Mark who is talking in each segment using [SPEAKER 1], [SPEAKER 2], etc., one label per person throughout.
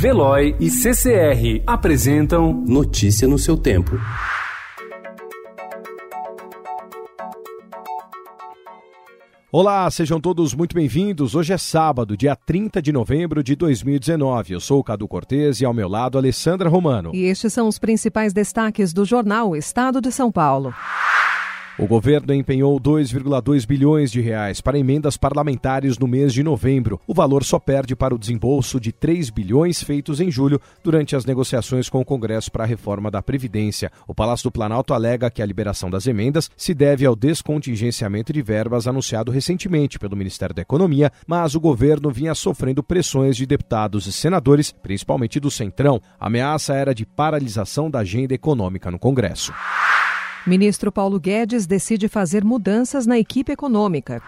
[SPEAKER 1] Veloy e CCR apresentam
[SPEAKER 2] Notícia no seu tempo.
[SPEAKER 3] Olá, sejam todos muito bem-vindos. Hoje é sábado, dia 30 de novembro de 2019. Eu sou o Cadu Cortês e ao meu lado Alessandra Romano.
[SPEAKER 4] E estes são os principais destaques do jornal Estado de São Paulo.
[SPEAKER 3] O governo empenhou 2,2 bilhões de reais para emendas parlamentares no mês de novembro. O valor só perde para o desembolso de 3 bilhões feitos em julho durante as negociações com o Congresso para a reforma da Previdência. O Palácio do Planalto alega que a liberação das emendas se deve ao descontingenciamento de verbas anunciado recentemente pelo Ministério da Economia, mas o governo vinha sofrendo pressões de deputados e senadores, principalmente do Centrão. A ameaça era de paralisação da agenda econômica no Congresso.
[SPEAKER 4] Ministro Paulo Guedes decide fazer mudanças na equipe econômica.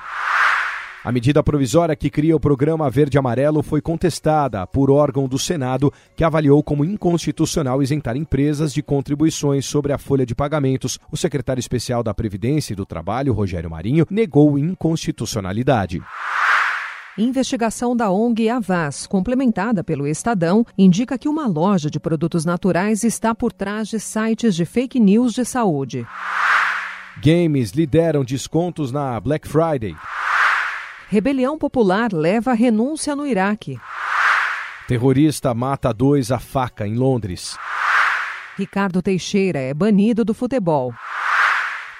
[SPEAKER 3] A medida provisória que cria o programa Verde Amarelo foi contestada por órgão do Senado, que avaliou como inconstitucional isentar empresas de contribuições sobre a folha de pagamentos. O secretário especial da Previdência e do Trabalho, Rogério Marinho, negou inconstitucionalidade.
[SPEAKER 4] Investigação da ONG Avaz, complementada pelo Estadão, indica que uma loja de produtos naturais está por trás de sites de fake news de saúde.
[SPEAKER 3] Games lideram descontos na Black Friday.
[SPEAKER 4] Rebelião popular leva renúncia no Iraque.
[SPEAKER 3] Terrorista mata dois a faca em Londres.
[SPEAKER 4] Ricardo Teixeira é banido do futebol.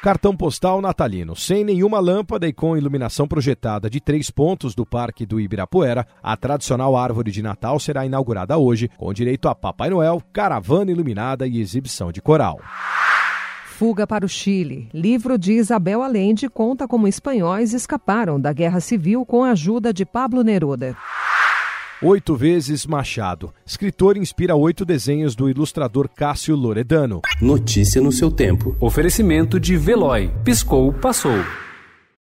[SPEAKER 3] Cartão postal natalino. Sem nenhuma lâmpada e com iluminação projetada de três pontos do Parque do Ibirapuera, a tradicional árvore de Natal será inaugurada hoje, com direito a Papai Noel, caravana iluminada e exibição de coral.
[SPEAKER 4] Fuga para o Chile. Livro de Isabel Allende conta como espanhóis escaparam da Guerra Civil com a ajuda de Pablo Neruda.
[SPEAKER 3] Oito vezes Machado. Escritor inspira oito desenhos do ilustrador Cássio Loredano.
[SPEAKER 2] Notícia no seu tempo.
[SPEAKER 1] Oferecimento de Veloy. Piscou, passou.